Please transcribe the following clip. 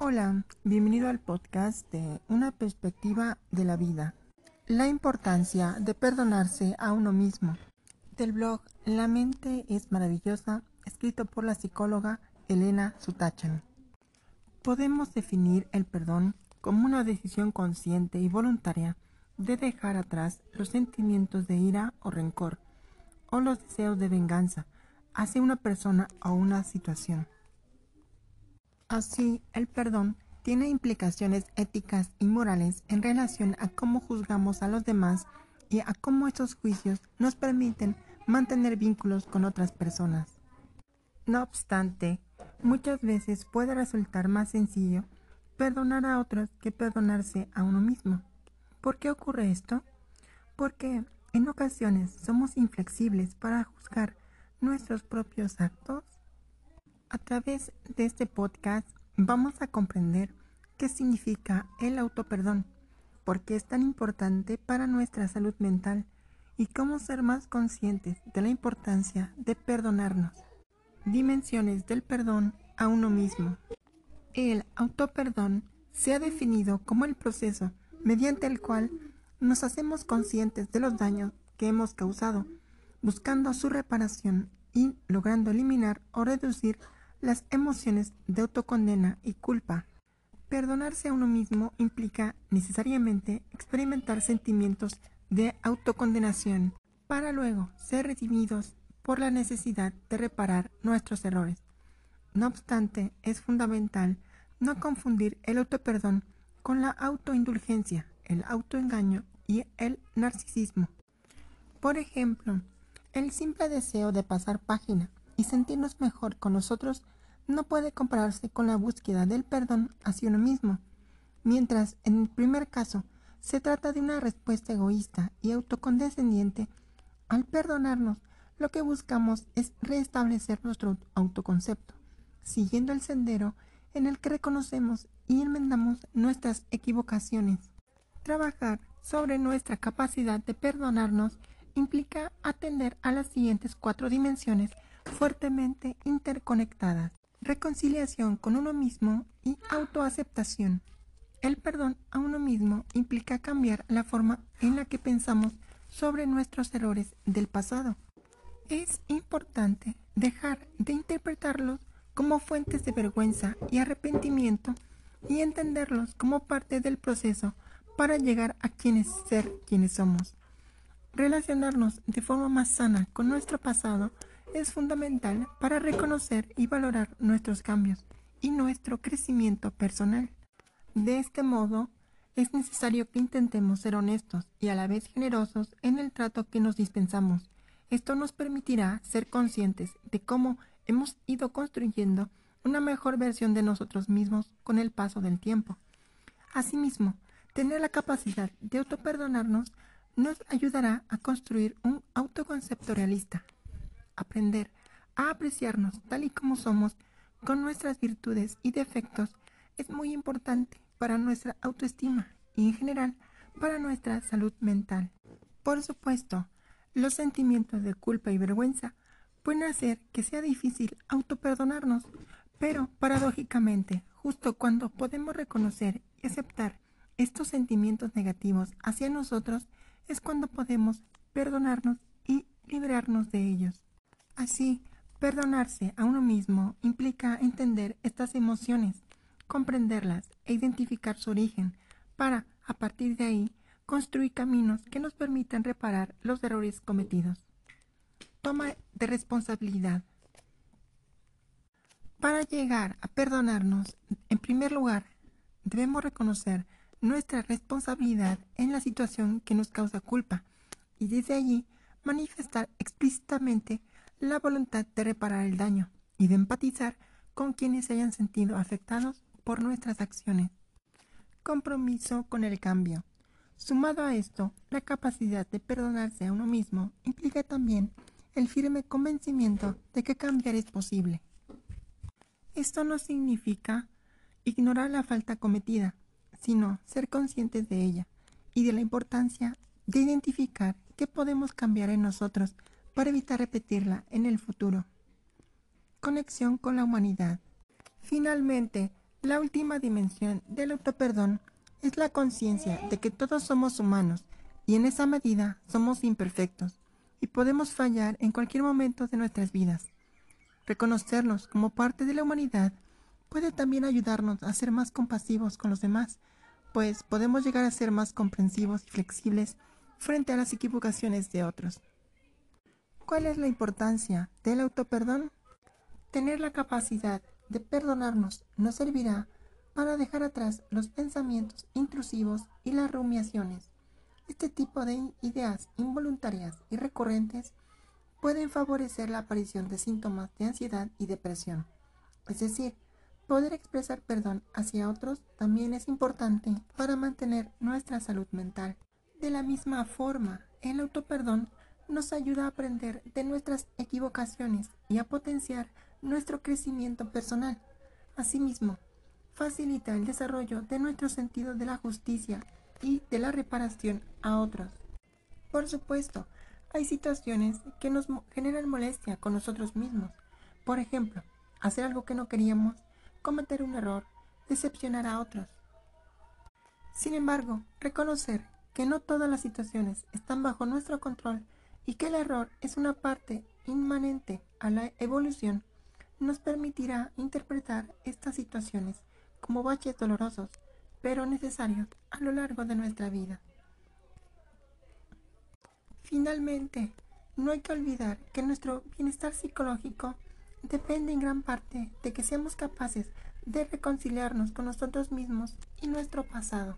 Hola, bienvenido al podcast de Una perspectiva de la vida. La importancia de perdonarse a uno mismo. Del blog La mente es maravillosa, escrito por la psicóloga Elena Sutachan. Podemos definir el perdón como una decisión consciente y voluntaria de dejar atrás los sentimientos de ira o rencor o los deseos de venganza hacia una persona o una situación. Así, el perdón tiene implicaciones éticas y morales en relación a cómo juzgamos a los demás y a cómo estos juicios nos permiten mantener vínculos con otras personas. No obstante, muchas veces puede resultar más sencillo perdonar a otros que perdonarse a uno mismo. ¿Por qué ocurre esto? Porque en ocasiones somos inflexibles para juzgar nuestros propios actos. A través de este podcast vamos a comprender qué significa el autoperdón, por qué es tan importante para nuestra salud mental y cómo ser más conscientes de la importancia de perdonarnos. Dimensiones del perdón a uno mismo. El autoperdón se ha definido como el proceso mediante el cual nos hacemos conscientes de los daños que hemos causado, buscando su reparación y logrando eliminar o reducir las emociones de autocondena y culpa. Perdonarse a uno mismo implica necesariamente experimentar sentimientos de autocondenación para luego ser redimidos por la necesidad de reparar nuestros errores. No obstante, es fundamental no confundir el autoperdón con la autoindulgencia, el autoengaño y el narcisismo. Por ejemplo, el simple deseo de pasar página y sentirnos mejor con nosotros no puede compararse con la búsqueda del perdón hacia uno mismo, mientras en el primer caso se trata de una respuesta egoísta y autocondescendiente, al perdonarnos lo que buscamos es restablecer nuestro autoconcepto, siguiendo el sendero en el que reconocemos y enmendamos nuestras equivocaciones. Trabajar sobre nuestra capacidad de perdonarnos implica atender a las siguientes cuatro dimensiones fuertemente interconectadas. Reconciliación con uno mismo y autoaceptación. El perdón a uno mismo implica cambiar la forma en la que pensamos sobre nuestros errores del pasado. Es importante dejar de interpretarlos como fuentes de vergüenza y arrepentimiento y entenderlos como parte del proceso para llegar a quienes ser quienes somos. Relacionarnos de forma más sana con nuestro pasado es fundamental para reconocer y valorar nuestros cambios y nuestro crecimiento personal. De este modo, es necesario que intentemos ser honestos y a la vez generosos en el trato que nos dispensamos. Esto nos permitirá ser conscientes de cómo hemos ido construyendo una mejor versión de nosotros mismos con el paso del tiempo. Asimismo, tener la capacidad de autoperdonarnos nos ayudará a construir un autoconcepto realista, aprender a apreciarnos tal y como somos con nuestras virtudes y defectos es muy importante para nuestra autoestima y en general para nuestra salud mental. Por supuesto, los sentimientos de culpa y vergüenza pueden hacer que sea difícil autoperdonarnos, pero paradójicamente, justo cuando podemos reconocer y aceptar estos sentimientos negativos hacia nosotros, es cuando podemos perdonarnos y librarnos de ellos. Así, perdonarse a uno mismo implica entender estas emociones, comprenderlas e identificar su origen, para, a partir de ahí, construir caminos que nos permitan reparar los errores cometidos toma de responsabilidad. Para llegar a perdonarnos, en primer lugar, debemos reconocer nuestra responsabilidad en la situación que nos causa culpa y desde allí manifestar explícitamente la voluntad de reparar el daño y de empatizar con quienes se hayan sentido afectados por nuestras acciones. Compromiso con el cambio. Sumado a esto, la capacidad de perdonarse a uno mismo implica también el firme convencimiento de que cambiar es posible. Esto no significa ignorar la falta cometida, sino ser conscientes de ella y de la importancia de identificar qué podemos cambiar en nosotros para evitar repetirla en el futuro. Conexión con la humanidad. Finalmente, La última dimensión del autoperdón es la conciencia de que todos somos humanos y en esa medida somos imperfectos y podemos fallar en cualquier momento de nuestras vidas. Reconocernos como parte de la humanidad puede también ayudarnos a ser más compasivos con los demás, pues podemos llegar a ser más comprensivos y flexibles frente a las equivocaciones de otros. ¿Cuál es la importancia del autoperdón? Tener la capacidad de perdonarnos nos servirá para dejar atrás los pensamientos intrusivos y las rumiaciones. Este tipo de ideas involuntarias y recurrentes pueden favorecer la aparición de síntomas de ansiedad y depresión. Es decir, poder expresar perdón hacia otros también es importante para mantener nuestra salud mental. De la misma forma, el autoperdón nos ayuda a aprender de nuestras equivocaciones y a potenciar nuestro crecimiento personal. Asimismo, facilita el desarrollo de nuestro sentido de la justicia y de la reparación a otros. Por supuesto, hay situaciones que nos generan molestia con nosotros mismos. Por ejemplo, hacer algo que no queríamos, cometer un error, decepcionar a otros. Sin embargo, reconocer que no todas las situaciones están bajo nuestro control y que el error es una parte inmanente a la evolución nos permitirá interpretar estas situaciones como baches dolorosos, pero necesarios a lo largo de nuestra vida. Finalmente, no hay que olvidar que nuestro bienestar psicológico depende en gran parte de que seamos capaces de reconciliarnos con nosotros mismos y nuestro pasado.